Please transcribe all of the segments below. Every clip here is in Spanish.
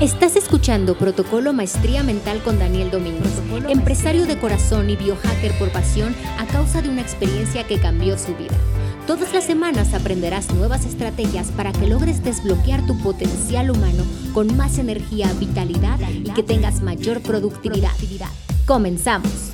Estás escuchando Protocolo Maestría Mental con Daniel Domínguez, empresario de corazón y biohacker por pasión a causa de una experiencia que cambió su vida. Todas las semanas aprenderás nuevas estrategias para que logres desbloquear tu potencial humano con más energía, vitalidad y que tengas mayor productividad. Comenzamos.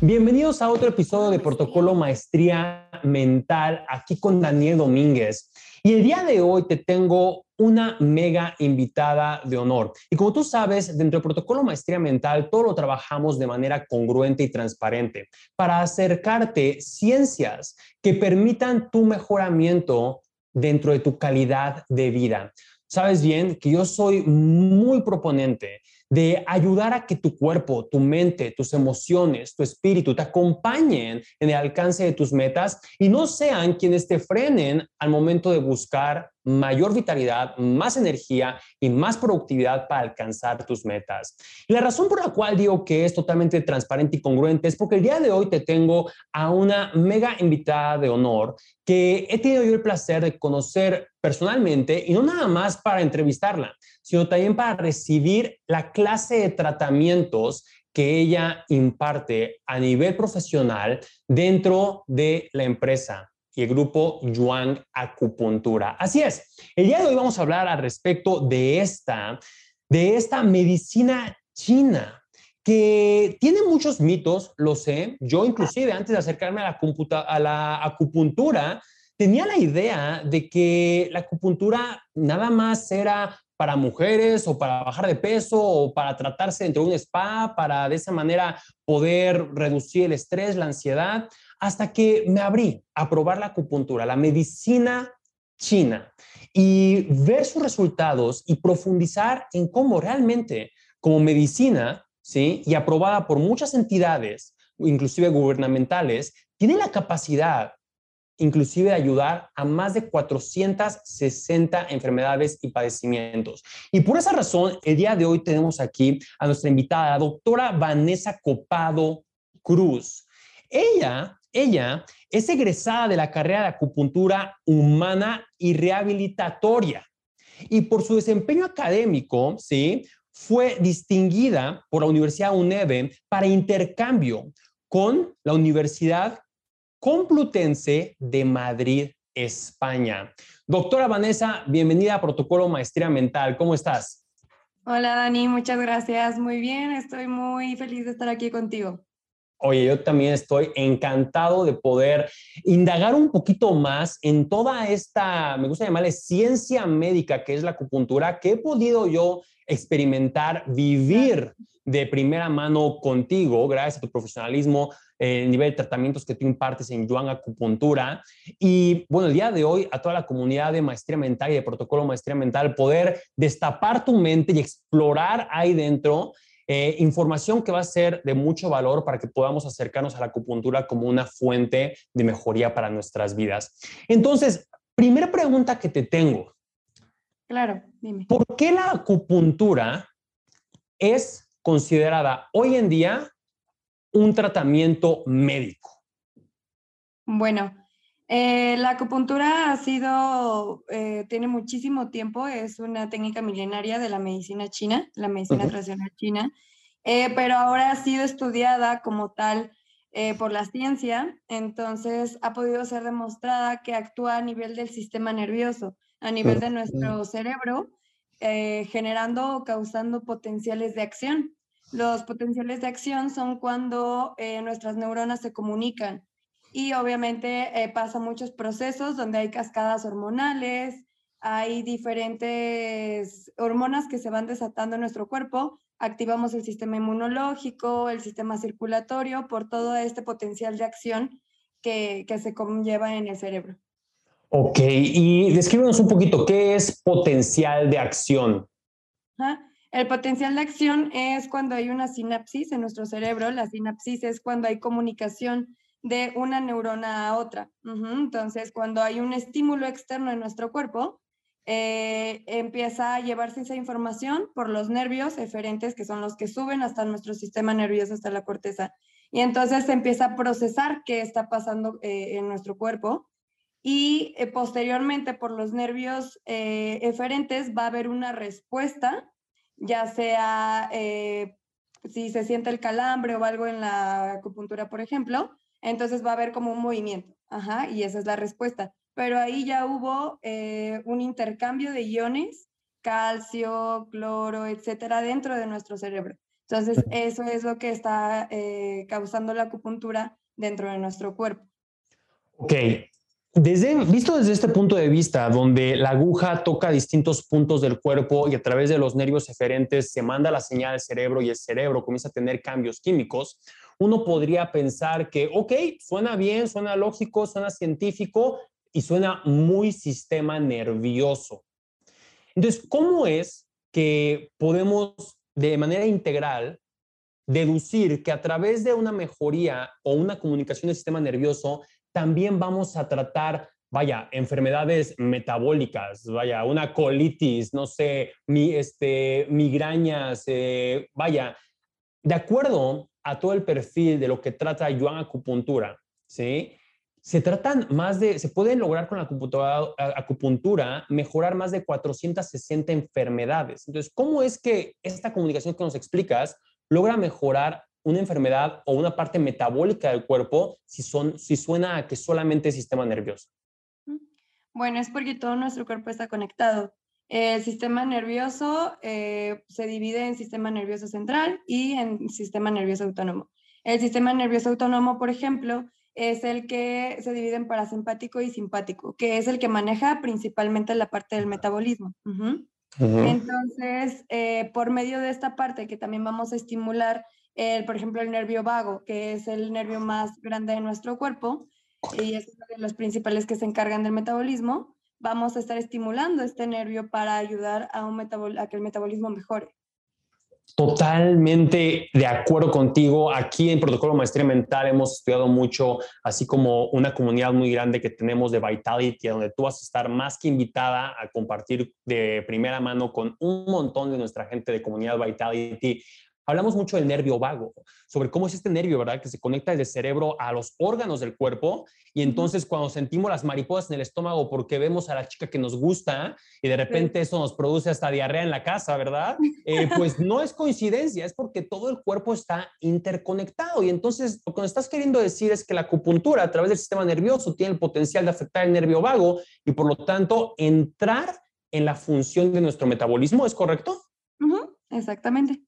Bienvenidos a otro episodio de Protocolo Maestría Mental, aquí con Daniel Domínguez. Y el día de hoy te tengo una mega invitada de honor. Y como tú sabes, dentro del protocolo Maestría Mental, todo lo trabajamos de manera congruente y transparente para acercarte ciencias que permitan tu mejoramiento dentro de tu calidad de vida. Sabes bien que yo soy muy proponente de ayudar a que tu cuerpo, tu mente, tus emociones, tu espíritu te acompañen en el alcance de tus metas y no sean quienes te frenen al momento de buscar mayor vitalidad, más energía y más productividad para alcanzar tus metas. Y la razón por la cual digo que es totalmente transparente y congruente es porque el día de hoy te tengo a una mega invitada de honor que he tenido yo el placer de conocer personalmente y no nada más para entrevistarla, sino también para recibir la clase de tratamientos que ella imparte a nivel profesional dentro de la empresa y el grupo Yuan Acupuntura. Así es, el día de hoy vamos a hablar al respecto de esta, de esta medicina china que tiene muchos mitos, lo sé. Yo inclusive antes de acercarme a la, a la acupuntura, tenía la idea de que la acupuntura nada más era para mujeres o para bajar de peso o para tratarse dentro de un spa, para de esa manera poder reducir el estrés, la ansiedad hasta que me abrí a probar la acupuntura, la medicina china y ver sus resultados y profundizar en cómo realmente como medicina, ¿sí? Y aprobada por muchas entidades, inclusive gubernamentales, tiene la capacidad inclusive de ayudar a más de 460 enfermedades y padecimientos. Y por esa razón, el día de hoy tenemos aquí a nuestra invitada, la doctora Vanessa Copado Cruz. Ella ella es egresada de la carrera de acupuntura humana y rehabilitatoria. Y por su desempeño académico, ¿sí? fue distinguida por la Universidad UNEVE para intercambio con la Universidad Complutense de Madrid, España. Doctora Vanessa, bienvenida a Protocolo Maestría Mental. ¿Cómo estás? Hola Dani, muchas gracias. Muy bien, estoy muy feliz de estar aquí contigo. Oye, yo también estoy encantado de poder indagar un poquito más en toda esta, me gusta llamarle ciencia médica, que es la acupuntura, que he podido yo experimentar, vivir de primera mano contigo, gracias a tu profesionalismo, eh, el nivel de tratamientos que tú impartes en Yuan Acupuntura. Y bueno, el día de hoy, a toda la comunidad de maestría mental y de protocolo maestría mental, poder destapar tu mente y explorar ahí dentro eh, información que va a ser de mucho valor para que podamos acercarnos a la acupuntura como una fuente de mejoría para nuestras vidas. Entonces, primera pregunta que te tengo. Claro, dime. ¿Por qué la acupuntura es considerada hoy en día un tratamiento médico? Bueno, eh, la acupuntura ha sido, eh, tiene muchísimo tiempo, es una técnica milenaria de la medicina china, la medicina tradicional china, eh, pero ahora ha sido estudiada como tal por la ciencia, entonces ha podido ser demostrada que actúa a nivel del sistema nervioso, a nivel de nuestro cerebro, generando o causando potenciales de acción. Los potenciales de acción son cuando nuestras neuronas se comunican y obviamente eh, pasa muchos procesos donde hay cascadas hormonales, hay diferentes hormonas que se van desatando en nuestro cuerpo, activamos el sistema inmunológico, el sistema circulatorio, por todo este potencial de acción que, que se conlleva en el cerebro. Ok, y descríbenos un poquito, ¿qué es potencial de acción? El potencial de acción es cuando hay una sinapsis en nuestro cerebro. La sinapsis es cuando hay comunicación de una neurona a otra. Entonces, cuando hay un estímulo externo en nuestro cuerpo, eh, empieza a llevarse esa información por los nervios eferentes, que son los que suben hasta nuestro sistema nervioso, hasta la corteza. Y entonces se empieza a procesar qué está pasando eh, en nuestro cuerpo. Y eh, posteriormente, por los nervios eferentes, va a haber una respuesta ya sea si se siente el calambre o algo en la acupuntura, por ejemplo, entonces va a haber como un movimiento, ajá, y esa es la respuesta. Pero ahí ya hubo eh, un intercambio de iones, calcio, cloro, etcétera, dentro de nuestro cerebro. Entonces, eso es lo que está eh, causando la acupuntura dentro de nuestro cuerpo. Ok, desde, visto desde este punto de vista, donde la aguja toca distintos puntos del cuerpo y a través de los nervios eferentes se manda la señal al cerebro y el cerebro comienza a tener cambios químicos, uno podría pensar que, ok, suena bien, suena lógico, suena científico y suena muy sistema nervioso. Entonces, ¿cómo es que podemos de manera integral deducir que a través de una mejoría o una comunicación del sistema nervioso también vamos a tratar, vaya, enfermedades metabólicas, vaya, una colitis, no sé, mi, este, migrañas, eh, vaya, de acuerdo a todo el perfil de lo que trata Yuan Acupuntura, ¿sí? Se tratan más de, se pueden lograr con la acupuntura, acupuntura mejorar más de 460 enfermedades. Entonces, ¿cómo es que esta comunicación que nos explicas logra mejorar una enfermedad o una parte metabólica del cuerpo si, son, si suena a que solamente es sistema nervioso? Bueno, es porque todo nuestro cuerpo está conectado. El sistema nervioso eh, se divide en sistema nervioso central y en sistema nervioso autónomo. El sistema nervioso autónomo, por ejemplo, es el que se divide en parasimpático y simpático, que es el que maneja principalmente la parte del metabolismo. Entonces, eh, por medio de esta parte que también vamos a estimular el, por ejemplo, el nervio vago, que es el nervio más grande de nuestro cuerpo y es uno de los principales que se encargan del metabolismo, vamos a estar estimulando este nervio para ayudar a, un a que el metabolismo mejore. Totalmente de acuerdo contigo. Aquí en Protocolo Maestría Mental hemos estudiado mucho, así como una comunidad muy grande que tenemos de Vitality, donde tú vas a estar más que invitada a compartir de primera mano con un montón de nuestra gente de comunidad Vitality Hablamos mucho del nervio vago, sobre cómo es este nervio, ¿verdad? Que se conecta desde el cerebro a los órganos del cuerpo y entonces cuando sentimos las mariposas en el estómago porque vemos a la chica que nos gusta y de repente eso nos produce hasta diarrea en la casa, ¿verdad? Eh, pues no es coincidencia, es porque todo el cuerpo está interconectado y entonces lo que nos estás queriendo decir es que la acupuntura a través del sistema nervioso tiene el potencial de afectar el nervio vago y por lo tanto entrar en la función de nuestro metabolismo, ¿es correcto? Exactamente.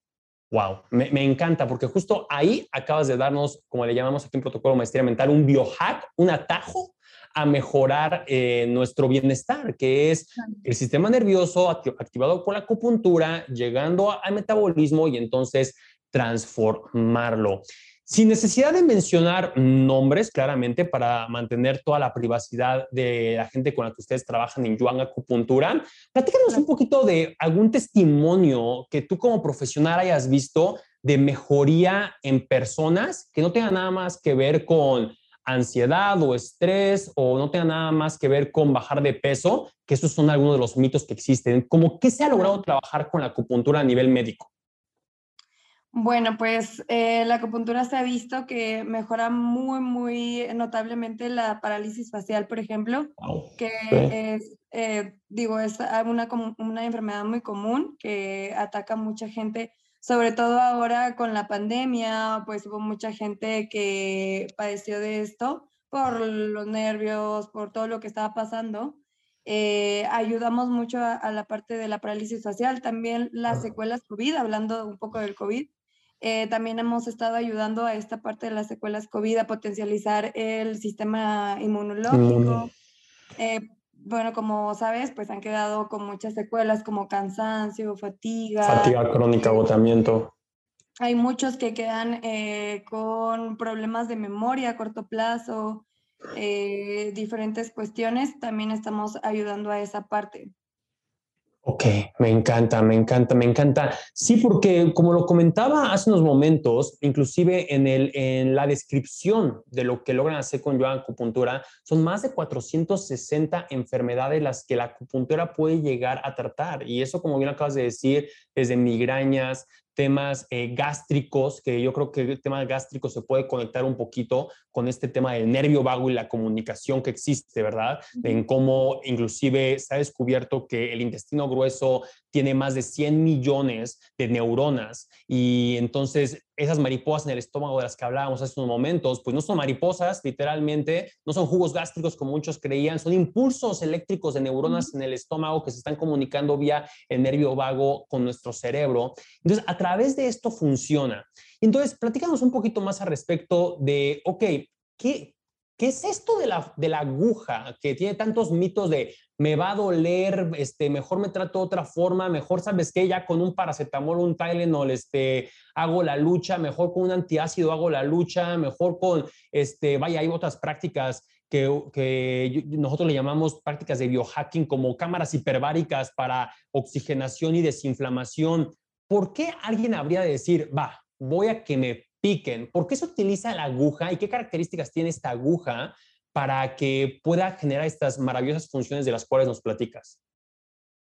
Wow, me, encanta porque justo ahí acabas de darnos, como le llamamos aquí en protocolo maestría mental, un biohack, un atajo a mejorar eh, nuestro bienestar, que es el sistema nervioso activado por la acupuntura, llegando al metabolismo y entonces transformarlo. Sin necesidad de mencionar nombres, claramente, para mantener toda la privacidad de la gente con la que ustedes trabajan en Yuan Acupuntura, platícanos un poquito de algún testimonio que tú como profesional hayas visto de mejoría en personas que no tenga nada más que ver con ansiedad o estrés o no tenga nada más que ver con bajar de peso, que esos son algunos de los mitos que existen. ¿Cómo qué se ha logrado trabajar con la acupuntura a nivel médico? Bueno, pues eh, la acupuntura se ha visto que mejora muy, muy notablemente la parálisis facial, por ejemplo, que es, eh, digo, es una, una enfermedad muy común que ataca a mucha gente, sobre todo ahora con la pandemia, pues hubo mucha gente que padeció de esto por los nervios, por todo lo que estaba pasando. Eh, ayudamos mucho a, a, la parte de la parálisis facial, también las secuelas COVID, hablando un poco del COVID, eh, también hemos estado ayudando a esta parte de las secuelas COVID a potencializar el sistema inmunológico. Eh, bueno, como sabes, pues han quedado con muchas secuelas como cansancio, fatiga. Fatiga crónica, agotamiento. Hay muchos que quedan eh, con problemas de memoria a corto plazo, diferentes cuestiones. También estamos ayudando a esa parte. Ok, me encanta, me encanta, me encanta. Sí, porque como lo comentaba hace unos momentos, inclusive en, el, en la descripción de lo que logran hacer con yoga acupuntura, son más de 460 enfermedades las que la acupuntura puede llegar a tratar. Y eso, como bien acabas de decir, desde migrañas, temas eh, gástricos, que yo creo que el tema gástrico se puede conectar un poquito con este tema del nervio vago y la comunicación que existe, ¿verdad? En cómo inclusive se ha descubierto que el intestino grueso tiene más de 100 millones de neuronas y entonces esas mariposas en el estómago de las que hablábamos hace unos momentos, pues no son mariposas, literalmente, no son jugos gástricos como muchos creían, son impulsos eléctricos de neuronas en el estómago que se están comunicando vía el nervio vago con nuestro cerebro. Entonces, a través de esto funciona. Entonces, platicamos un poquito más al respecto de, ok, ¿qué, ¿Qué es esto de la, de la aguja que tiene tantos mitos de me va a doler, este, mejor me trato de otra forma, mejor sabes que ya con un paracetamol, un Tylenol, este, hago la lucha, mejor con un antiácido hago la lucha, mejor con, este, vaya, hay otras prácticas que, que nosotros le llamamos prácticas de biohacking como cámaras hiperbáricas para oxigenación y desinflamación. ¿Por qué alguien habría de decir, va, voy a que me piquen. ¿Por qué se utiliza la aguja y qué características tiene esta aguja para que pueda generar estas maravillosas funciones de las cuales nos platicas?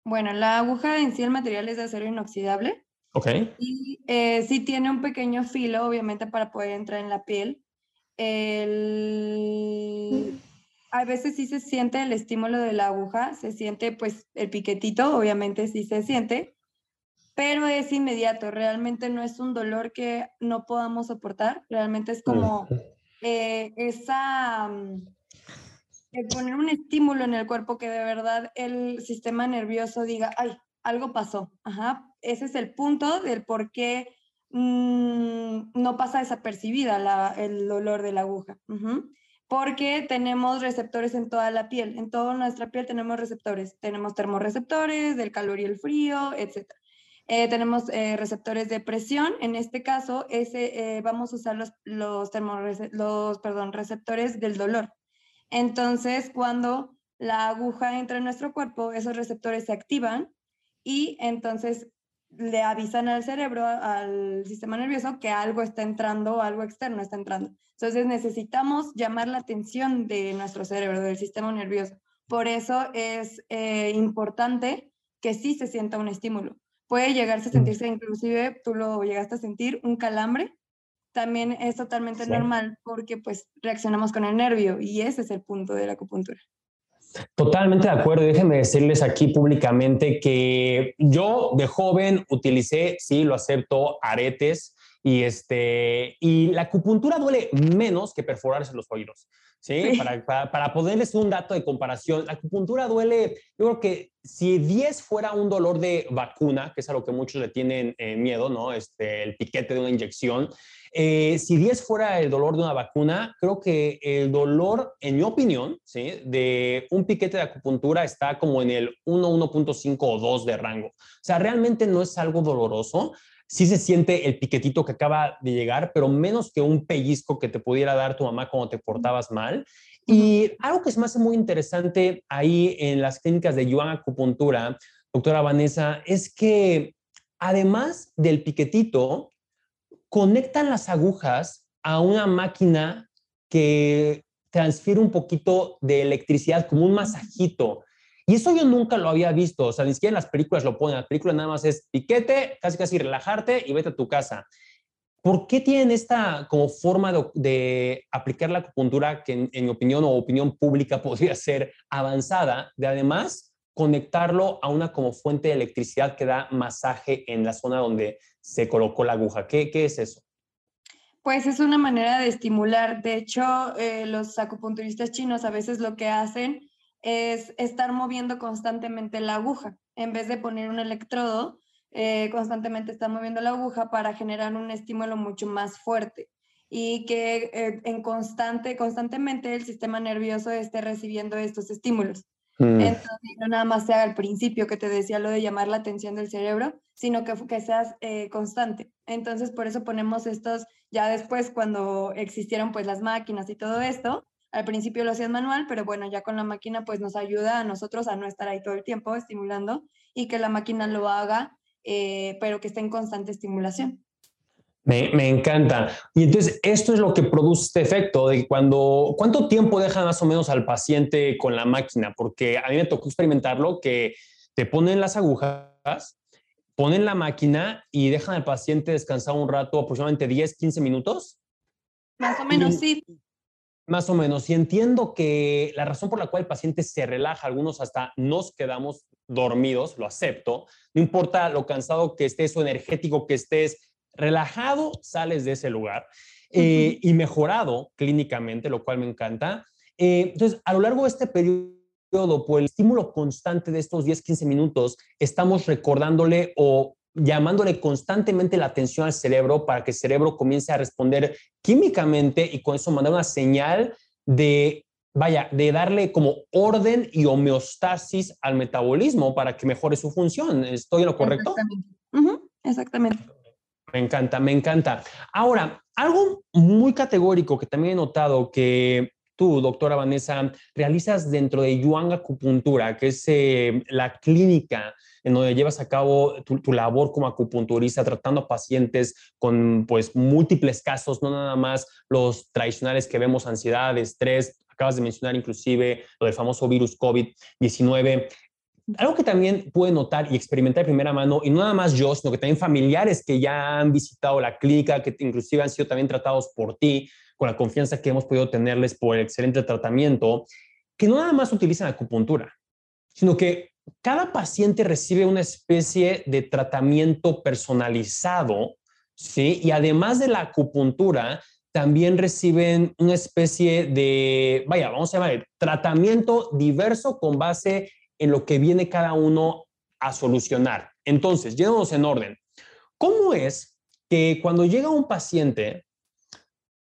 Bueno, la aguja en sí el material es de acero inoxidable. Ok. Y eh, sí tiene un pequeño filo, obviamente, para poder entrar en la piel. A veces sí se siente el estímulo de la aguja, se siente pues el piquetito, obviamente sí se siente, pero es inmediato, realmente no es un dolor que no podamos soportar, realmente es como eh, esa, mm, poner un estímulo en el cuerpo que de verdad el sistema nervioso diga, ay, algo pasó, Ajá. ese es el punto del por qué mm, no pasa desapercibida la, el dolor de la aguja. Porque tenemos receptores en toda la piel, en toda nuestra piel tenemos receptores, tenemos termorreceptores del calor y el frío, etc. Eh, tenemos eh, receptores de presión. En este caso, ese, eh, vamos a usar los, los, los perdón, receptores del dolor. Entonces, cuando la aguja entra en nuestro cuerpo, esos receptores se activan y entonces le avisan al cerebro, al sistema nervioso, que algo está entrando, algo externo está entrando. Entonces necesitamos llamar la atención de nuestro cerebro, del sistema nervioso. Por eso es importante que sí se sienta un estímulo puede llegarse a sentirse, inclusive tú lo llegaste a sentir, un calambre, también es totalmente normal porque pues reaccionamos con el nervio y ese es el punto de la acupuntura. Totalmente de acuerdo. Déjenme decirles aquí públicamente que yo de joven utilicé, sí, lo acepto, aretes y, este, y la acupuntura duele menos que perforarse los oídos. ¿sí? Para, para, ponerles un dato de comparación, la acupuntura duele, yo creo que si 10 fuera un dolor de vacuna, que es a lo que muchos le tienen eh, miedo, ¿no? Este, el piquete de una inyección, eh, si 10 fuera el dolor de una vacuna, creo que el dolor, en mi opinión, ¿sí? de un piquete de acupuntura está como en el 1, 1.5 o 2 de rango. O sea, realmente no es algo doloroso sí se siente el piquetito que acaba de llegar, pero menos que un pellizco que te pudiera dar tu mamá cuando te portabas mal. Y algo que es más muy interesante ahí en las clínicas de Yuan Acupuntura, doctora Vanessa, es que además del piquetito, conectan las agujas a una máquina que transfiere un poquito de electricidad, como un masajito. Y eso yo nunca lo había visto, o sea, ni siquiera en las películas lo ponen, la película nada más es piquete, casi casi relajarte y vete a tu casa. ¿Por qué tienen esta como forma de, aplicar la acupuntura que en, mi opinión o opinión pública podría ser avanzada, de además conectarlo a una como fuente de electricidad que da masaje en la zona donde se colocó la aguja? ¿Qué, qué es eso? Pues es una manera de estimular. De hecho, eh, los acupunturistas chinos a veces lo que hacen es estar moviendo constantemente la aguja. En vez de poner un electrodo, eh, constantemente está moviendo la aguja para generar un estímulo mucho más fuerte y que eh, en constante, constantemente el sistema nervioso esté recibiendo estos estímulos. Mm. Entonces, no nada más sea al principio que te decía lo de llamar la atención del cerebro, sino que, que seas eh, constante. Entonces, por eso ponemos estos, ya después cuando existieron pues las máquinas y todo esto, al principio lo hacías manual, pero bueno, ya con la máquina pues nos ayuda a nosotros a no estar ahí todo el tiempo estimulando y que la máquina lo haga, eh, pero que esté en constante estimulación. Me, me, encanta. Y entonces, esto es lo que produce este efecto de cuando, ¿cuánto tiempo deja más o menos al paciente con la máquina? Porque a mí me tocó experimentarlo que te ponen las agujas, ponen la máquina y dejan al paciente descansar un rato, aproximadamente 10, 15 minutos. Más o menos, sí. Más o menos. Y entiendo que la razón por la cual el paciente se relaja, algunos hasta nos quedamos dormidos, lo acepto, no importa lo cansado que estés o energético que estés, relajado sales de ese lugar eh, y mejorado clínicamente, lo cual me encanta. Eh, entonces, a lo largo de este periodo, por el estímulo constante de estos 10, 15 minutos, estamos recordándole o llamándole constantemente la atención al cerebro para que el cerebro comience a responder químicamente y con eso mandar una señal de, vaya, de darle como orden y homeostasis al metabolismo para que mejore su función. ¿Estoy en lo correcto? Exactamente. Exactamente. Me encanta, me encanta. Ahora, algo muy categórico que también he notado que tú, doctora Vanessa, realizas dentro de Yuang Acupuntura, que es eh, la clínica en donde llevas a cabo tu, labor como acupunturista, tratando a pacientes con pues múltiples casos, no nada más los tradicionales que vemos, ansiedad, estrés, acabas de mencionar inclusive lo del famoso virus COVID-19. Algo que también pude notar y experimentar de primera mano, y no nada más yo, sino que también familiares que ya han visitado la clínica, que inclusive han sido también tratados por ti, con la confianza que hemos podido tenerles por el excelente tratamiento, que no nada más utilizan acupuntura, sino que cada paciente recibe una especie de tratamiento personalizado, ¿sí? Y además de la acupuntura, también reciben una especie de, vaya, vamos a llamar, tratamiento diverso con base en lo que viene cada uno a solucionar. Entonces, llévanos en orden. ¿Cómo es que cuando llega un paciente,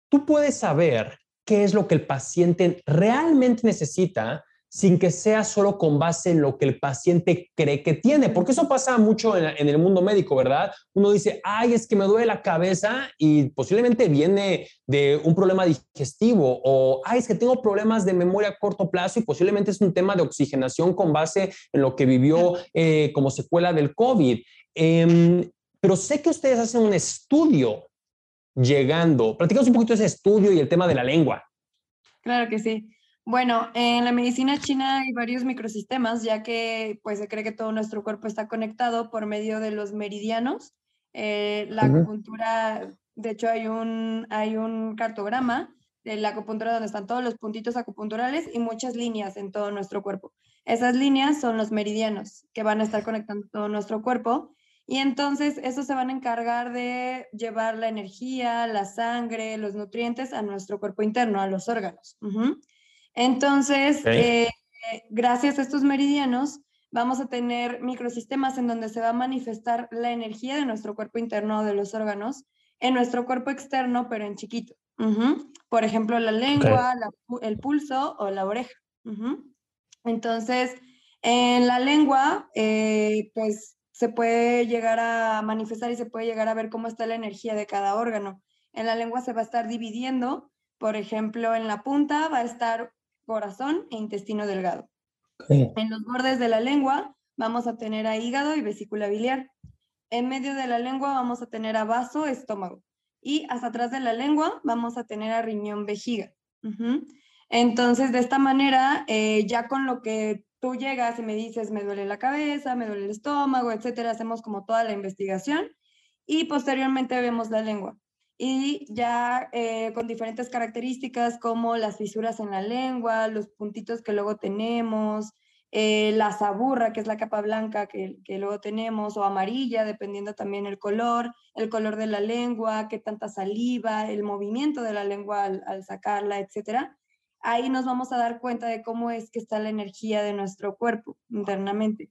tú puedes saber qué es lo que el paciente realmente necesita sin que sea solo con base en lo que el paciente cree que tiene, porque eso pasa mucho en, el mundo médico, ¿verdad? Uno dice, ay, es que me duele la cabeza y posiblemente viene de un problema digestivo, o ay, es que tengo problemas de memoria a corto plazo y posiblemente es un tema de oxigenación con base en lo que vivió eh, como secuela del COVID. Em, pero sé que ustedes hacen un estudio llegando. Platicamos un poquito ese estudio y el tema de la lengua. Claro que sí. Bueno, en la medicina china hay varios microsistemas, ya que pues se cree que todo nuestro cuerpo está conectado por medio de los meridianos. Eh, la acupuntura, de hecho hay un, hay un cartograma de la acupuntura donde están todos los puntitos acupunturales y muchas líneas en todo nuestro cuerpo. Esas líneas son los meridianos que van a estar conectando todo nuestro cuerpo y entonces esos se van a encargar de llevar la energía, la sangre, los nutrientes a nuestro cuerpo interno, a los órganos. Entonces, eh, gracias a estos meridianos, vamos a tener microsistemas en donde se va a manifestar la energía de nuestro cuerpo interno de los órganos en nuestro cuerpo externo, pero en chiquito. Por ejemplo, la lengua, el pulso o la oreja. Entonces, en la lengua, eh, pues se puede llegar a manifestar y se puede llegar a ver cómo está la energía de cada órgano. En la lengua se va a estar dividiendo, por ejemplo, en la punta va a estar corazón e intestino delgado. En los bordes de la lengua vamos a tener a hígado y vesícula biliar. En medio de la lengua vamos a tener a vaso, estómago. Y hasta atrás de la lengua vamos a tener a riñón, vejiga. Entonces, de esta manera, eh, ya con lo que tú llegas y me dices, me duele la cabeza, me duele el estómago, etcétera, hacemos como toda la investigación y posteriormente vemos la lengua y ya eh, con diferentes características como las fisuras en la lengua, los puntitos que luego tenemos, eh, la saburra, que es la capa blanca que, que, luego tenemos, o amarilla, dependiendo también el color, el color de la lengua, qué tanta saliva, el movimiento de la lengua al, sacarla, etc. Ahí nos vamos a dar cuenta de cómo es que está la energía de nuestro cuerpo internamente.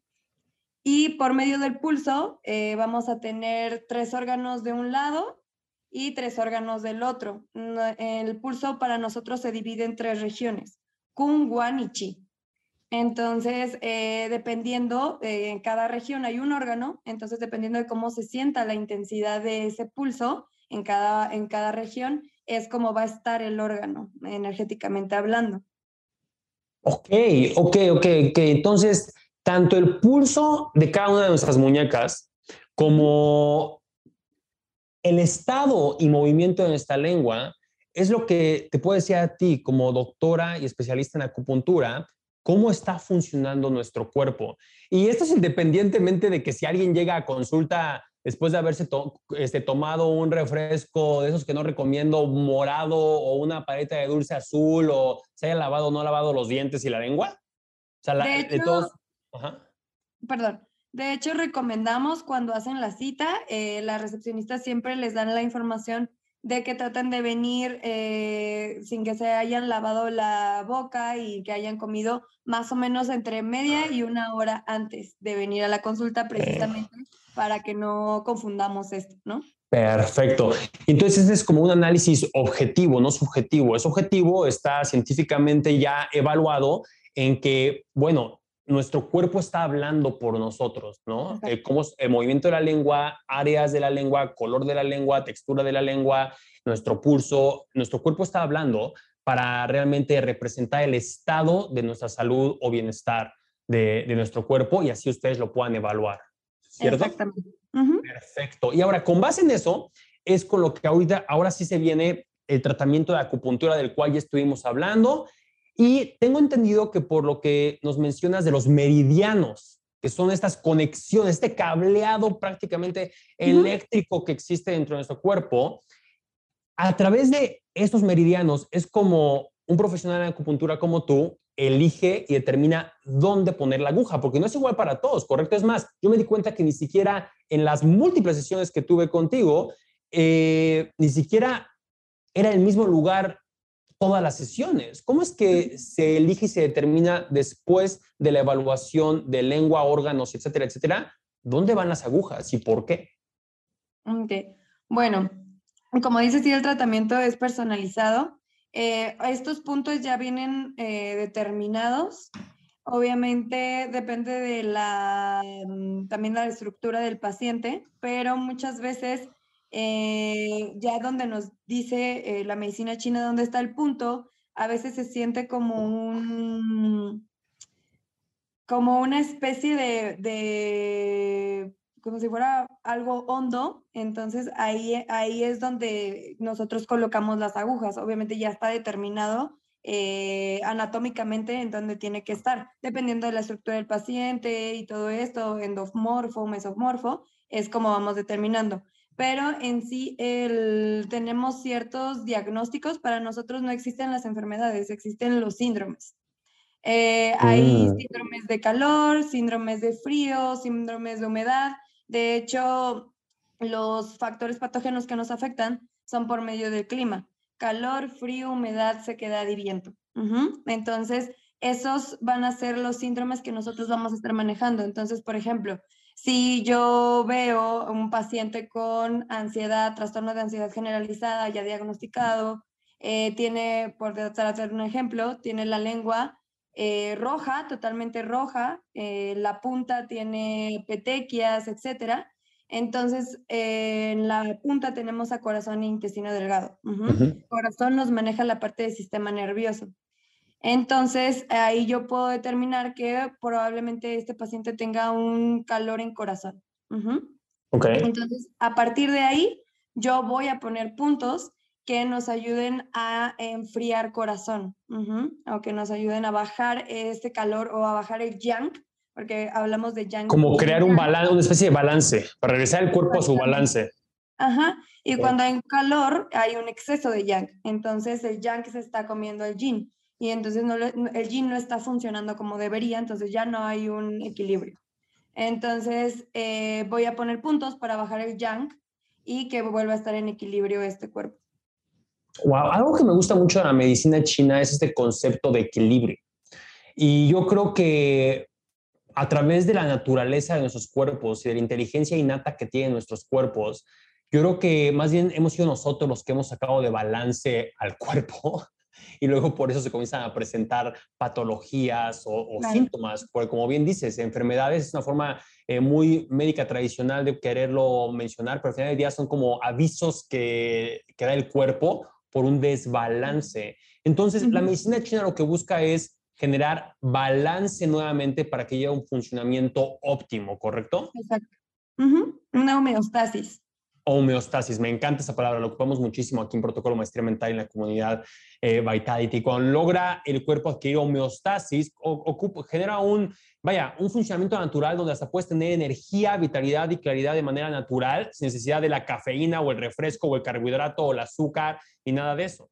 Y por medio del pulso eh, vamos a tener tres órganos de un lado y tres órganos del otro. El pulso para nosotros se divide en tres regiones, Kun, Guan y Chi. Entonces, eh, dependiendo, eh, en cada región hay un órgano, entonces dependiendo de cómo se sienta la intensidad de ese pulso en cada, en cada región, es como va a estar el órgano energéticamente hablando. Ok, ok, ok, ok. Entonces, tanto el pulso de cada una de nuestras muñecas como el estado y movimiento de nuestra lengua es lo que te puedo decir a ti como doctora y especialista en acupuntura, cómo está funcionando nuestro cuerpo. Y esto es independientemente de que si alguien llega a consulta después de haberse este, tomado un refresco de esos que no recomiendo, morado o una paleta de dulce azul o se haya lavado o no lavado los dientes y la lengua. O sea, de, hecho, Perdón. De hecho, recomendamos cuando hacen la cita, eh, la recepcionista siempre les dan la información de que traten de venir eh, sin que se hayan lavado la boca y que hayan comido más o menos entre media y una hora antes de venir a la consulta precisamente para que no confundamos esto, ¿no? Perfecto. Entonces, es como un análisis objetivo, no subjetivo. Es objetivo, está científicamente ya evaluado en que, bueno, nuestro cuerpo está hablando por nosotros, ¿no? Eh, como el movimiento de la lengua, áreas de la lengua, color de la lengua, textura de la lengua, nuestro pulso, nuestro cuerpo está hablando para realmente representar el estado de nuestra salud o bienestar de, nuestro cuerpo y así ustedes lo puedan evaluar, ¿cierto? Exactamente. Perfecto. Y ahora, con base en eso, es con lo que ahorita, ahora sí se viene el tratamiento de acupuntura del cual ya estuvimos hablando y tengo entendido que por lo que nos mencionas de los meridianos, que son estas conexiones, este cableado prácticamente eléctrico que existe dentro de nuestro cuerpo, a través de estos meridianos es como un profesional de acupuntura como tú elige y determina dónde poner la aguja, porque no es igual para todos, ¿correcto? Es más, yo me di cuenta que ni siquiera en las múltiples sesiones que tuve contigo, eh, ni siquiera era el mismo lugar todas las sesiones. ¿Cómo es que se elige y se determina después de la evaluación de lengua, órganos, etcétera, etcétera, dónde van las agujas y por qué? Okay. Bueno, como dices, sí, el tratamiento es personalizado. Eh, estos puntos ya vienen eh, determinados. Obviamente depende de la, mm, también la estructura del paciente, pero muchas veces eh, ya donde nos dice eh, la medicina china dónde está el punto, a veces se siente como un como una especie de, de como si fuera algo hondo, entonces ahí, ahí es donde nosotros colocamos las agujas. Obviamente ya está determinado eh, anatómicamente en dónde tiene que estar, dependiendo de la estructura del paciente y todo esto, endomorfo, mesomorfo, es como vamos determinando pero en sí el, tenemos ciertos diagnósticos. Para nosotros no existen las enfermedades, existen los síndromes. Eh, hay mm. síndromes de calor, síndromes de frío, síndromes de humedad. De hecho, los factores patógenos que nos afectan son por medio del clima. Calor, frío, humedad, sequedad y viento. Entonces, esos van a ser los síndromes que nosotros vamos a estar manejando. Entonces, por ejemplo, si yo veo un paciente con ansiedad, trastorno de ansiedad generalizada, ya diagnosticado, eh, tiene, por hacer un ejemplo, tiene la lengua eh, roja, totalmente roja, eh, la punta tiene petequias, etc. Entonces, en la punta tenemos a corazón e intestino delgado. Corazón nos maneja la parte del sistema nervioso. Entonces, ahí yo puedo determinar que probablemente este paciente tenga un calor en corazón. Entonces, a partir de ahí, yo voy a poner puntos que nos ayuden a enfriar corazón, o que nos ayuden a bajar este calor o a bajar el yang, porque hablamos de yang. Como crear un balance, una especie de balance, para regresar el cuerpo a su balance. Ajá, y cuando hay calor hay un exceso de yang, entonces el yang se está comiendo el yin y entonces no el yin no está funcionando como debería, entonces ya no hay un equilibrio. Entonces eh, voy a poner puntos para bajar el yang y que vuelva a estar en equilibrio este cuerpo. Wow, algo que me gusta mucho de la medicina china es este concepto de equilibrio. Y yo creo que a través de la naturaleza de nuestros cuerpos y de la inteligencia innata que tienen nuestros cuerpos, yo creo que más bien hemos sido nosotros los que hemos sacado de balance al cuerpo y luego por eso se comienzan a presentar patologías o, síntomas, porque como bien dices, enfermedades es una forma eh, muy médica tradicional de quererlo mencionar, pero al final del día son como avisos que, que da el cuerpo por un desbalance. Entonces, la medicina china lo que busca es generar balance nuevamente para que llegue un funcionamiento óptimo, ¿correcto? Exacto. Una homeostasis. Homeostasis. Me encanta esa palabra, lo ocupamos muchísimo aquí en Protocolo Maestría Mental en la comunidad eh, Vitality. Cuando logra el cuerpo adquirir homeostasis, ocupa, genera un, vaya, un funcionamiento natural donde hasta puedes tener energía, vitalidad y claridad de manera natural, sin necesidad de la cafeína o el refresco o el carbohidrato o el azúcar y nada de eso.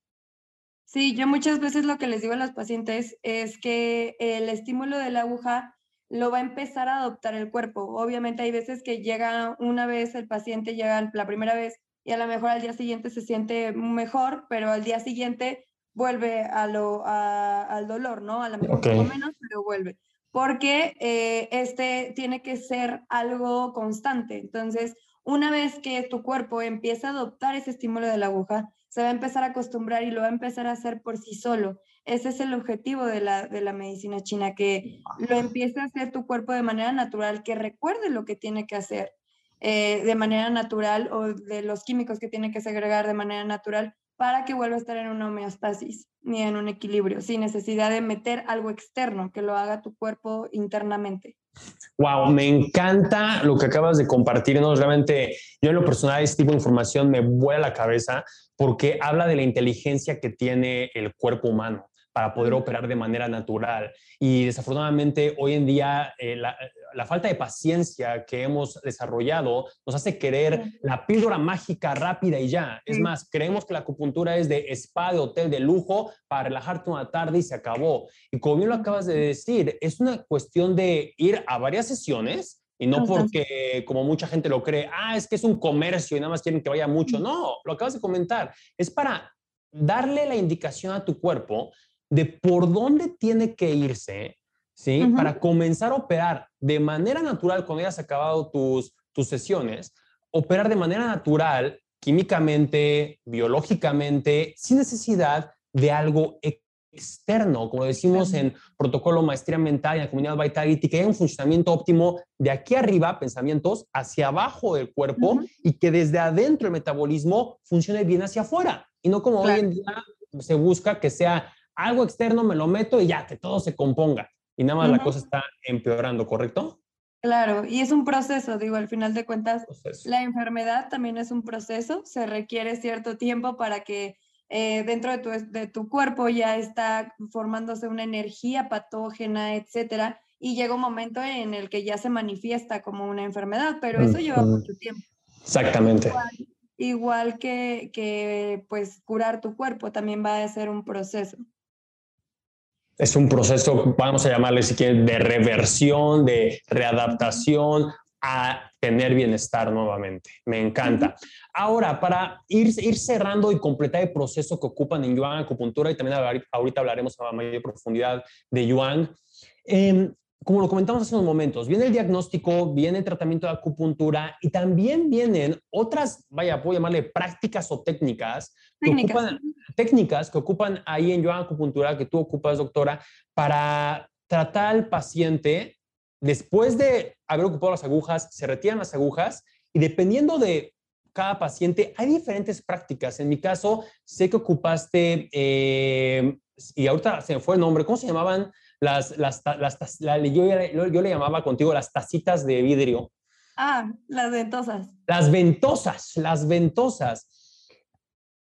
Sí, yo muchas veces lo que les digo a los pacientes es que el estímulo de la aguja lo va a empezar a adoptar el cuerpo. Obviamente hay veces que llega una vez el paciente, llega la primera vez y a lo mejor al día siguiente se siente mejor, pero al día siguiente vuelve a lo, al dolor, ¿no? A lo mejor poco menos, pero vuelve. Porque eh, este tiene que ser algo constante. Entonces, una vez que tu cuerpo empieza a adoptar ese estímulo de la aguja, se va a empezar a acostumbrar y lo va a empezar a hacer por sí solo. Ese es el objetivo de la, de la medicina china, que lo empiece a hacer tu cuerpo de manera natural, que recuerde lo que tiene que hacer eh, de manera natural o de los químicos que tiene que segregar de manera natural para que vuelva a estar en una homeostasis ni en un equilibrio, sin necesidad de meter algo externo que lo haga tu cuerpo internamente. Wow, me encanta lo que acabas de compartirnos. Realmente, yo en lo personal, este tipo de información me vuela la cabeza porque habla de la inteligencia que tiene el cuerpo humano para poder operar de manera natural. Y desafortunadamente hoy en día eh, la, la, falta de paciencia que hemos desarrollado nos hace querer la píldora mágica rápida y ya. Es más, creemos que la acupuntura es de spa, de hotel de lujo, para relajarte una tarde y se acabó. Y como bien lo acabas de decir, es una cuestión de ir a varias sesiones y no porque, como mucha gente lo cree, ah, es que es un comercio y nada más quieren que vaya mucho. No, lo acabas de comentar. Es para darle la indicación a tu cuerpo de por dónde tiene que irse, ¿sí? Para comenzar a operar de manera natural cuando hayas acabado tus, tus sesiones, operar de manera natural, químicamente, biológicamente, sin necesidad de algo externo, como decimos en protocolo maestría mental en la comunidad Vitality, que hay un funcionamiento óptimo de aquí arriba, pensamientos, hacia abajo del cuerpo y que desde adentro el metabolismo funcione bien hacia afuera y no como hoy en día se busca que sea algo externo, me lo meto y ya, que todo se componga. Y nada más la cosa está empeorando, ¿correcto? Claro, y es un proceso, digo, al final de cuentas, la enfermedad también es un proceso, se requiere cierto tiempo para que eh, dentro de tu, de tu cuerpo ya está formándose una energía patógena, etcétera, y llega un momento en el que ya se manifiesta como una enfermedad, pero eso lleva mucho tiempo. Exactamente. Igual, que, que, pues, curar tu cuerpo también va a ser un proceso. Es un proceso, vamos a llamarle si quieren, de reversión, de readaptación, a tener bienestar nuevamente. Me encanta. Ahora, para ir, ir cerrando y completar el proceso que ocupan en Yuan Acupuntura, y también ahorita hablaremos a mayor profundidad de Yuan, eh, como lo comentamos hace unos momentos, viene el diagnóstico, viene el tratamiento de acupuntura y también vienen otras, vaya, puedo llamarle prácticas o técnicas, técnicas que ocupan, técnicas que ocupan ahí en Yuan Acupuntura, que tú ocupas, doctora, para tratar al paciente Después de haber ocupado las agujas, se retiran las agujas y dependiendo de cada paciente, hay diferentes prácticas. En mi caso, sé que ocupaste, eh, y ahorita se me fue el nombre, ¿cómo se llamaban? Las, las, las, yo, yo, le llamaba contigo las tacitas de vidrio. Ah, las ventosas. Las ventosas, las ventosas.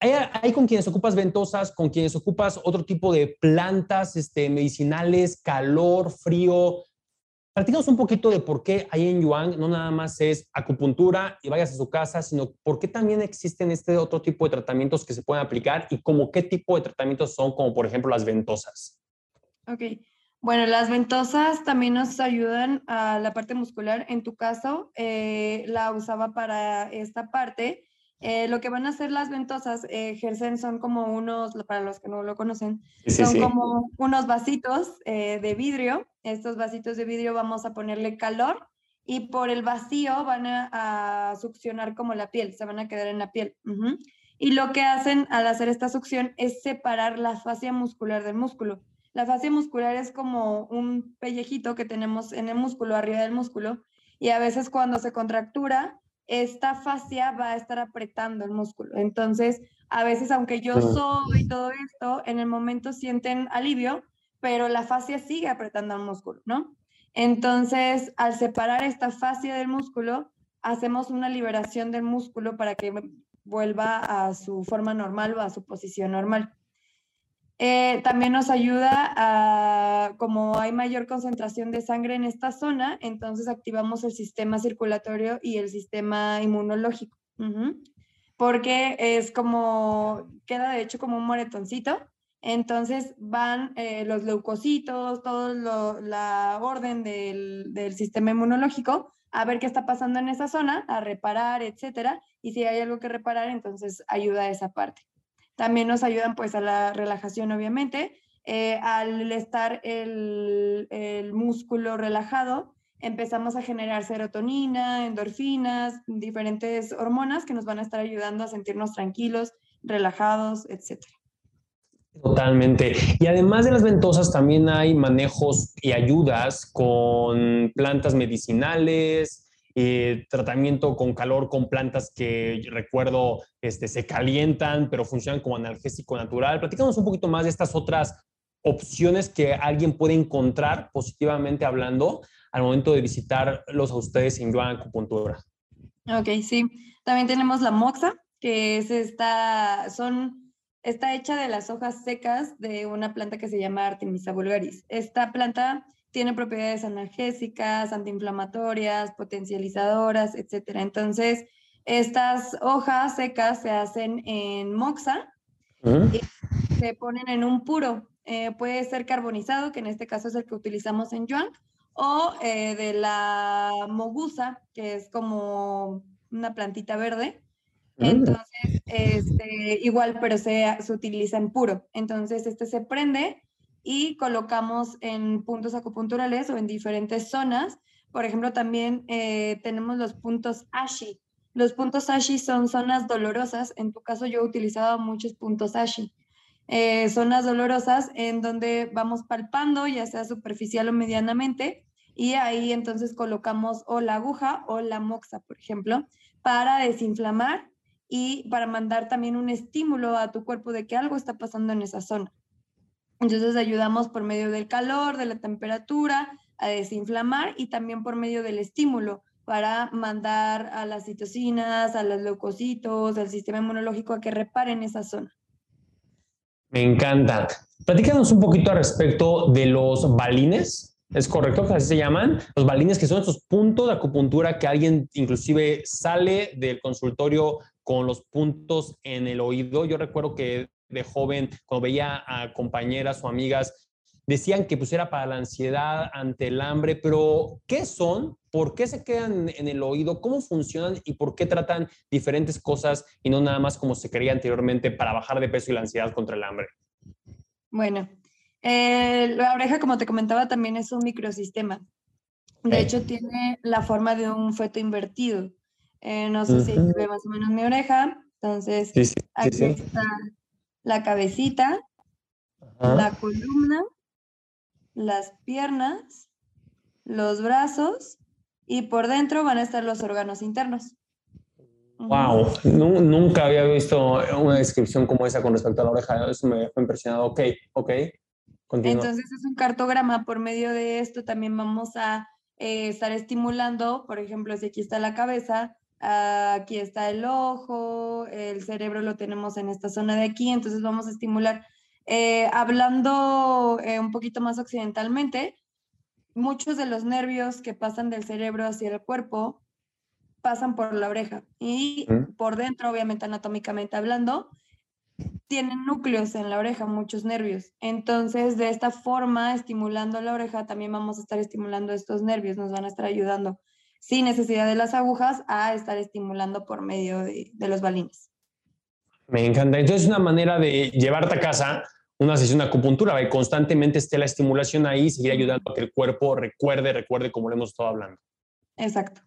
Hay, hay, con quienes ocupas ventosas, con quienes ocupas otro tipo de plantas este, medicinales, calor, frío, Platícanos un poquito de por qué ahí en Yuan no nada más es acupuntura y vayas a su casa, sino por qué también existen este otro tipo de tratamientos que se pueden aplicar y como qué tipo de tratamientos son, como por ejemplo las ventosas. Ok, bueno, las ventosas también nos ayudan a la parte muscular. En tu caso, eh, la usaba para esta parte eh, lo que van a hacer las ventosas, eh, son como unos, para los que no lo conocen, son como unos vasitos eh, de vidrio. Estos vasitos de vidrio vamos a ponerle calor y por el vacío van a, succionar como la piel, se van a quedar en la piel. Y lo que hacen al hacer esta succión es separar la fascia muscular del músculo. La fascia muscular es como un pellejito que tenemos en el músculo, arriba del músculo, y a veces cuando se contractura, esta fascia va a estar apretando el músculo. Entonces, a veces, aunque yo soy todo esto, en el momento sienten alivio, pero la fascia sigue apretando el músculo, ¿no? Entonces, al separar esta fascia del músculo, hacemos una liberación del músculo para que vuelva a su forma normal o a su posición normal. Eh, también nos ayuda a, como hay mayor concentración de sangre en esta zona, entonces activamos el sistema circulatorio y el sistema inmunológico. Porque es como, queda de hecho como un moretoncito. Entonces van eh, los leucocitos, toda la orden del, del sistema inmunológico a ver qué está pasando en esa zona, a reparar, etcétera. Y si hay algo que reparar, entonces ayuda a esa parte. También nos ayudan pues a la relajación, obviamente. Eh, al estar el, el, músculo relajado, empezamos a generar serotonina, endorfinas, diferentes hormonas que nos van a estar ayudando a sentirnos tranquilos, relajados, etcétera. Totalmente. Y además de las ventosas, también hay manejos y ayudas con plantas medicinales, eh, tratamiento con calor con plantas que recuerdo este, se calientan, pero funcionan como analgésico natural. Platícanos un poquito más de estas otras opciones que alguien puede encontrar positivamente hablando al momento de visitarlos a ustedes en Yuan Acupuntura. Ok, sí. También tenemos la moxa, que es esta, son Está hecha de las hojas secas de una planta que se llama Artemisa vulgaris. Esta planta tiene propiedades analgésicas, antiinflamatorias, potencializadoras, etc. Entonces, estas hojas secas se hacen en moxa y se ponen en un puro. Eh, puede ser carbonizado, que en este caso es el que utilizamos en Yuan, o eh, de la mogusa, que es como una plantita verde. Entonces, este, igual, pero se, se utiliza en puro. Entonces, este se prende y colocamos en puntos acupunturales o en diferentes zonas. Por ejemplo, también eh, tenemos los puntos ASHI. Los puntos ASHI son zonas dolorosas. En tu caso, yo he utilizado muchos puntos ASHI. Eh, zonas dolorosas en donde vamos palpando, ya sea superficial o medianamente, y ahí entonces colocamos o la aguja o la moxa, por ejemplo, para desinflamar y para mandar también un estímulo a tu cuerpo de que algo está pasando en esa zona. Entonces ayudamos por medio del calor, de la temperatura, a desinflamar y también por medio del estímulo para mandar a las citocinas, a los leucocitos, al sistema inmunológico a que reparen esa zona. Me encanta. Platícanos un poquito al respecto de los balines. ¿Es correcto que así se llaman? Los balines que son esos puntos de acupuntura que alguien inclusive sale del consultorio con los puntos en el oído. Yo recuerdo que de joven, cuando veía a compañeras o amigas, decían que pues era para la ansiedad ante el hambre, pero ¿qué son? ¿Por qué se quedan en el oído? ¿Cómo funcionan y por qué tratan diferentes cosas y no nada más como se creía anteriormente para bajar de peso y la ansiedad contra el hambre? Bueno, eh, la oreja, como te comentaba, también es un microsistema. De hecho, tiene la forma de un feto invertido. Eh, no sé si ve más o menos mi oreja. Entonces, aquí está la cabecita, la columna, las piernas, los brazos y por dentro van a estar los órganos internos. Wow, nunca había visto una descripción como esa con respecto a la oreja. Eso me fue impresionado. Ok, ok. Entonces es un cartograma. Por medio de esto también vamos a eh, estar estimulando, por ejemplo, si aquí está la cabeza, aquí está el ojo, el cerebro lo tenemos en esta zona de aquí, entonces vamos a estimular. Eh, hablando eh, un poquito más occidentalmente, muchos de los nervios que pasan del cerebro hacia el cuerpo pasan por la oreja y por dentro, obviamente anatómicamente hablando, tienen núcleos en la oreja, muchos nervios. Entonces, de esta forma, estimulando la oreja, también vamos a estar estimulando estos nervios, nos van a estar ayudando sin necesidad de las agujas a estar estimulando por medio de, los balines. Me encanta. Entonces es una manera de llevarte a casa una sesión de acupuntura, que constantemente esté la estimulación ahí y seguir ayudando a que el cuerpo recuerde, recuerde como lo hemos estado hablando. Exacto.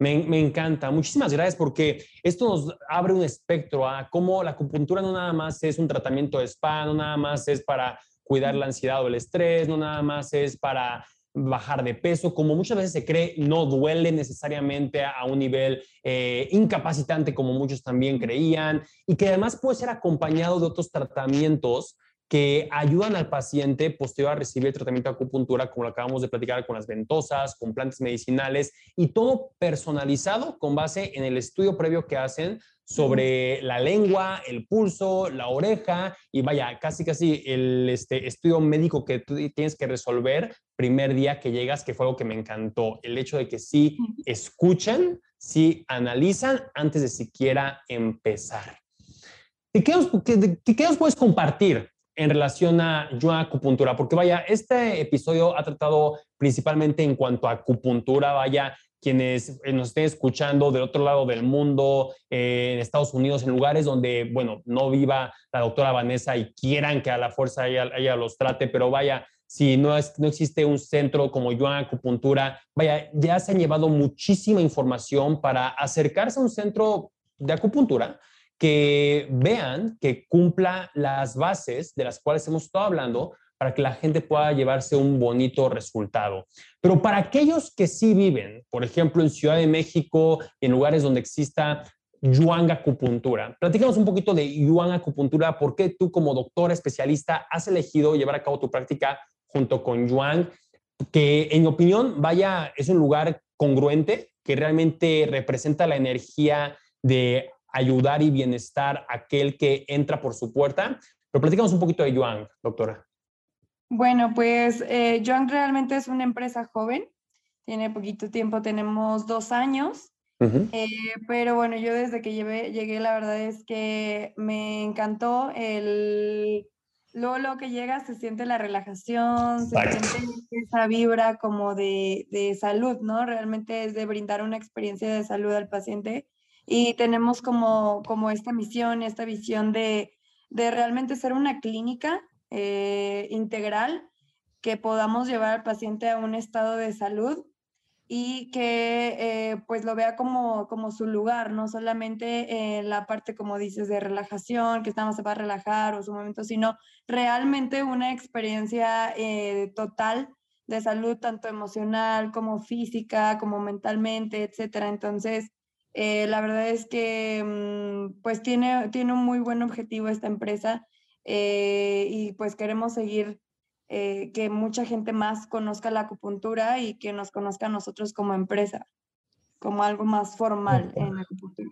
Me, me, encanta. Muchísimas gracias porque esto nos abre un espectro a cómo la acupuntura no nada más es un tratamiento de spa, no nada más es para cuidar la ansiedad o el estrés, no nada más es para bajar de peso, como muchas veces se cree, no duele necesariamente a un nivel eh, incapacitante como muchos también creían, y que además puede ser acompañado de otros tratamientos que ayudan al paciente posterior a recibir el tratamiento de acupuntura, como lo acabamos de platicar con las ventosas, con plantas medicinales y todo personalizado con base en el estudio previo que hacen sobre la lengua, el pulso, la oreja y vaya, casi casi el este, estudio médico que tú tienes que resolver primer día que llegas, que fue algo que me encantó, el hecho de que sí escuchan, sí analizan antes de siquiera empezar. ¿Y qué qué nos puedes compartir en relación a Yuan Acupuntura, porque vaya, este episodio ha tratado principalmente en cuanto a acupuntura, vaya, quienes eh, nos estén escuchando del otro lado del mundo, eh, en Estados Unidos, en lugares donde, bueno, no viva la doctora Vanessa y quieran que a la fuerza ella, los trate, pero vaya, si no, es, no existe un centro como Yuan Acupuntura, vaya, ya se han llevado muchísima información para acercarse a un centro de acupuntura que vean que cumpla las bases de las cuales hemos estado hablando para que la gente pueda llevarse un bonito resultado. Pero para aquellos que sí viven, por ejemplo, en Ciudad de México, en lugares donde exista Yuan Acupuntura. Platícanos un poquito de Yuan Acupuntura, por qué tú como doctor especialista has elegido llevar a cabo tu práctica junto con Yuan, que en opinión, vaya, es un lugar congruente, que realmente representa la energía de ayudar y bienestar aquel que entra por su puerta. Pero platicamos un poquito de Yuan, doctora. Bueno, pues eh, realmente es una empresa joven, tiene poquito tiempo, tenemos dos años, eh, pero bueno, yo desde que llegué, la verdad es que me encantó el... Luego lo que llega se siente la relajación, se siente esa vibra como de, de salud, ¿no? Realmente es de brindar una experiencia de salud al paciente y tenemos como, como esta misión, esta visión de, de realmente ser una clínica eh, integral que podamos llevar al paciente a un estado de salud y que eh, pues lo vea como, como su lugar, no solamente en la parte, como dices, de relajación, que estamos para relajar o su momento, sino realmente una experiencia eh, total de salud, tanto emocional como física, como mentalmente, etcétera. Entonces, la verdad es que mm, pues tiene, tiene un muy buen objetivo esta empresa eh, y pues queremos seguir eh, que mucha gente más conozca la acupuntura y que nos conozca a nosotros como empresa, como algo más formal en la acupuntura.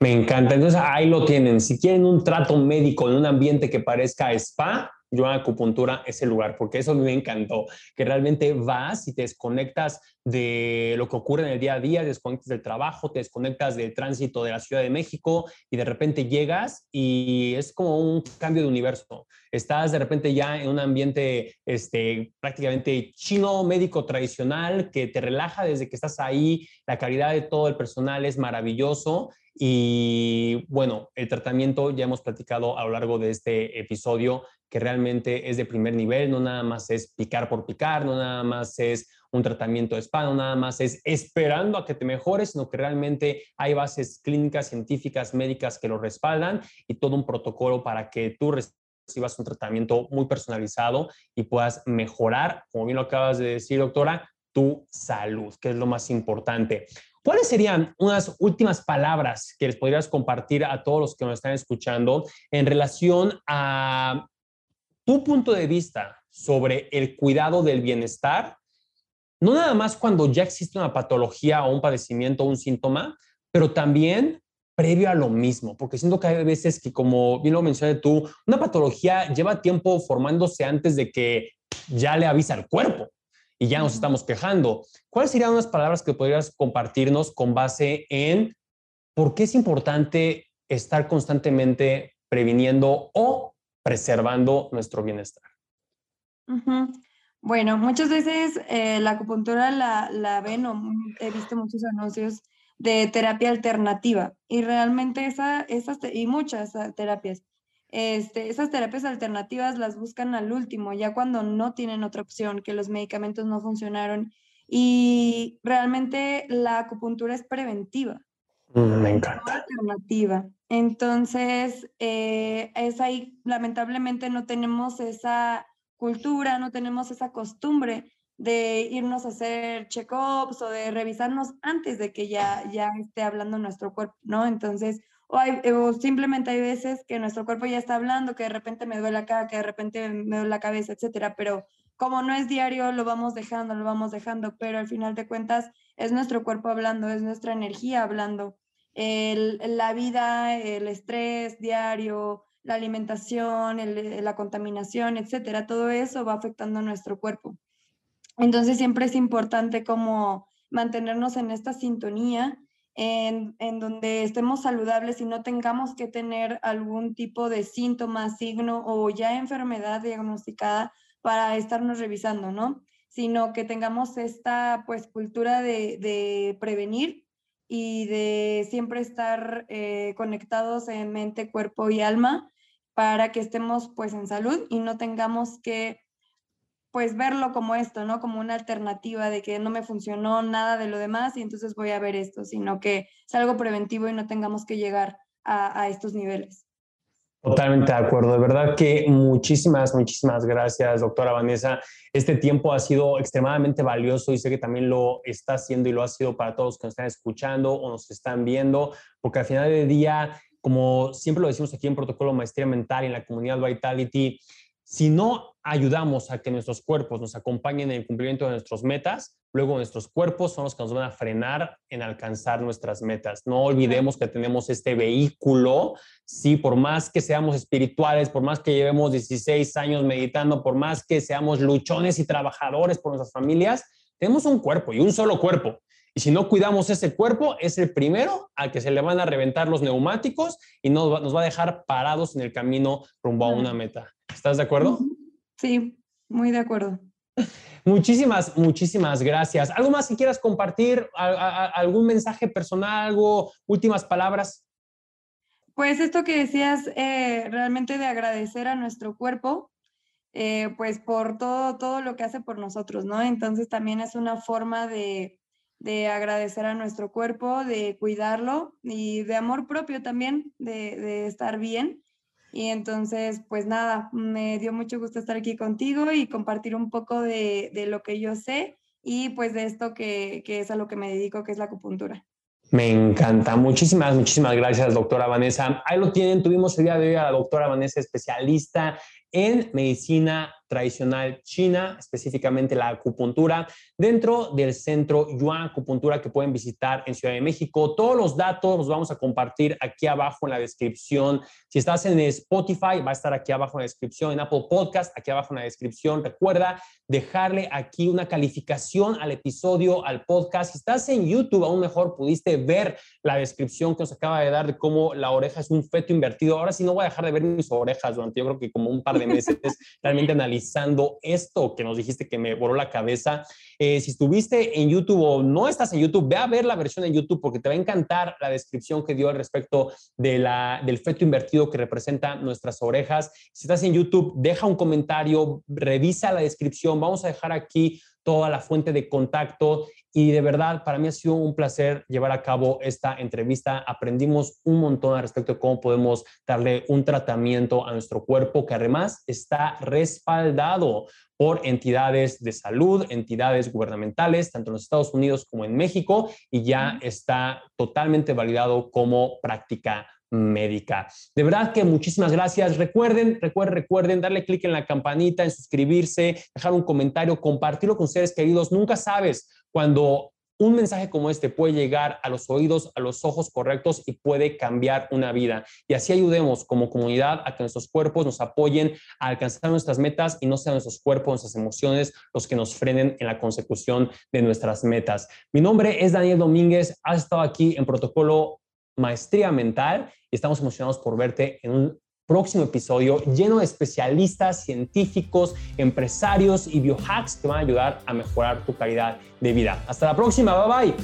Me encanta. Entonces ahí lo tienen. Si quieren un trato médico en un ambiente que parezca spa, yo en acupuntura es el lugar, porque eso me encantó, que realmente vas y te desconectas de lo que ocurre en el día a día, te desconectas del trabajo, te desconectas del tránsito de la Ciudad de México y de repente llegas y es como un cambio de universo. Estás de repente ya en un ambiente este, prácticamente chino, médico tradicional, que te relaja desde que estás ahí, la calidad de todo el personal es maravilloso y bueno, el tratamiento ya hemos platicado a lo largo de este episodio que realmente es de primer nivel, no nada más es picar por picar, no nada más es un tratamiento de spa, no nada más es esperando a que te mejores, sino que realmente hay bases clínicas, científicas, médicas que lo respaldan y todo un protocolo para que tú recibas un tratamiento muy personalizado y puedas mejorar, como bien lo acabas de decir, doctora, tu salud, que es lo más importante. ¿Cuáles serían unas últimas palabras que les podrías compartir a todos los que nos están escuchando en relación a tu punto de vista sobre el cuidado del bienestar? No nada más cuando ya existe una patología o un padecimiento o un síntoma, pero también previo a lo mismo, porque siento que hay veces que, como bien lo mencioné tú, una patología lleva tiempo formándose antes de que ya le avisa al cuerpo y ya nos estamos quejando. ¿Cuáles serían unas palabras que podrías compartirnos con base en por qué es importante estar constantemente previniendo o preservando nuestro bienestar? Bueno, muchas veces eh, la acupuntura la, la ven o he visto muchos anuncios de terapia alternativa y realmente esa, esas y muchas terapias este, esas terapias alternativas las buscan al último, ya cuando no tienen otra opción, que los medicamentos no funcionaron. Y realmente la acupuntura es preventiva. Mm, me encanta. Alternativa. Entonces, eh, es ahí, lamentablemente no tenemos esa cultura, no tenemos esa costumbre de irnos a hacer check-ups o de revisarnos antes de que ya, ya esté hablando nuestro cuerpo, ¿no? Entonces, o, hay, o simplemente hay veces que nuestro cuerpo ya está hablando, que de repente me duele acá, que de repente me duele la cabeza, etcétera, pero como no es diario, lo vamos dejando, lo vamos dejando, pero al final de cuentas es nuestro cuerpo hablando, es nuestra energía hablando. El, la vida, el estrés diario, la alimentación, la contaminación, etcétera, todo eso va afectando a nuestro cuerpo. Entonces siempre es importante como mantenernos en esta sintonía en, en, donde estemos saludables y no tengamos que tener algún tipo de síntoma, signo o ya enfermedad diagnosticada para estarnos revisando, ¿no? Sino que tengamos esta pues cultura de, de prevenir y de siempre estar eh, conectados en mente, cuerpo y alma para que estemos pues en salud y no tengamos que pues verlo como esto, ¿no? Como una alternativa de que no me funcionó nada de lo demás y entonces voy a ver esto, sino que es algo preventivo y no tengamos que llegar a, a estos niveles. Totalmente de acuerdo. De verdad que muchísimas, muchísimas gracias, doctora Vanessa. Este tiempo ha sido extremadamente valioso y sé que también lo está haciendo y lo ha sido para todos que nos están escuchando o nos están viendo, porque al final del día, como siempre lo decimos aquí en Protocolo Maestría Mental en la comunidad Vitality, si no ayudamos a que nuestros cuerpos nos acompañen en el cumplimiento de nuestras metas, luego nuestros cuerpos son los que nos van a frenar en alcanzar nuestras metas. No olvidemos que tenemos este vehículo, sí, por más que seamos espirituales, por más que llevemos 16 años meditando, por más que seamos luchones y trabajadores por nuestras familias, tenemos un cuerpo y un solo cuerpo. Y si no cuidamos ese cuerpo, es el primero al que se le van a reventar los neumáticos y nos va, nos va a dejar parados en el camino rumbo a una meta. ¿Estás de acuerdo? Sí, muy de acuerdo. Muchísimas, muchísimas gracias. ¿Algo más que quieras compartir? ¿Algún mensaje personal? ¿Algo? ¿Últimas palabras? Pues esto que decías, eh, realmente de agradecer a nuestro cuerpo, eh, pues por todo, todo lo que hace por nosotros, ¿no? Entonces también es una forma de, de agradecer a nuestro cuerpo, de cuidarlo y de amor propio también, de, de estar bien. Y entonces, pues nada, me dio mucho gusto estar aquí contigo y compartir un poco de, de lo que yo sé y pues de esto que, que, es a lo que me dedico, que es la acupuntura. Me encanta. Muchísimas, muchísimas gracias, doctora Vanessa. Ahí lo tienen. Tuvimos el día de hoy a la doctora Vanessa, especialista en medicina tradicional china, específicamente la acupuntura, dentro del centro Yuan Acupuntura que pueden visitar en Ciudad de México. Todos los datos los vamos a compartir aquí abajo en la descripción. Si estás en Spotify, va a estar aquí abajo en la descripción, en Apple Podcast, aquí abajo en la descripción. Recuerda dejarle aquí una calificación al episodio, al podcast. Si estás en YouTube, aún mejor pudiste ver la descripción que nos acaba de dar de cómo la oreja es un feto invertido. Ahora sí no voy a dejar de ver mis orejas durante yo creo que como un par de meses, realmente analizando esto que nos dijiste que me voló la cabeza. Eh, si estuviste en YouTube o no estás en YouTube, ve a ver la versión en YouTube porque te va a encantar la descripción que dio al respecto del feto invertido que representa nuestras orejas. Si estás en YouTube, deja un comentario, revisa la descripción. Vamos a dejar aquí toda la fuente de contacto y de verdad para mí ha sido un placer llevar a cabo esta entrevista. Aprendimos un montón al respecto de cómo podemos darle un tratamiento a nuestro cuerpo que además está respaldado por entidades de salud, entidades gubernamentales, tanto en los Estados Unidos como en México, y ya está totalmente validado como práctica médica. De verdad que muchísimas gracias. Recuerden, recuerden, recuerden darle clic en la campanita, en suscribirse, dejar un comentario, compartirlo con seres queridos. Nunca sabes cuando un mensaje como este puede llegar a los oídos, a los ojos correctos y puede cambiar una vida. Y así ayudemos como comunidad a que nuestros cuerpos nos apoyen a alcanzar nuestras metas y no sean nuestros cuerpos, nuestras emociones los que nos frenen en la consecución de nuestras metas. Mi nombre es Daniel Domínguez. Has estado aquí en Protocolo Maestría Mental y estamos emocionados por verte en un próximo episodio lleno de especialistas, científicos, empresarios y biohacks que van a ayudar a mejorar tu calidad de vida. Hasta la próxima, bye bye.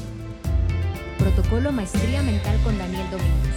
Protocolo Maestría Mental con Daniel Domínguez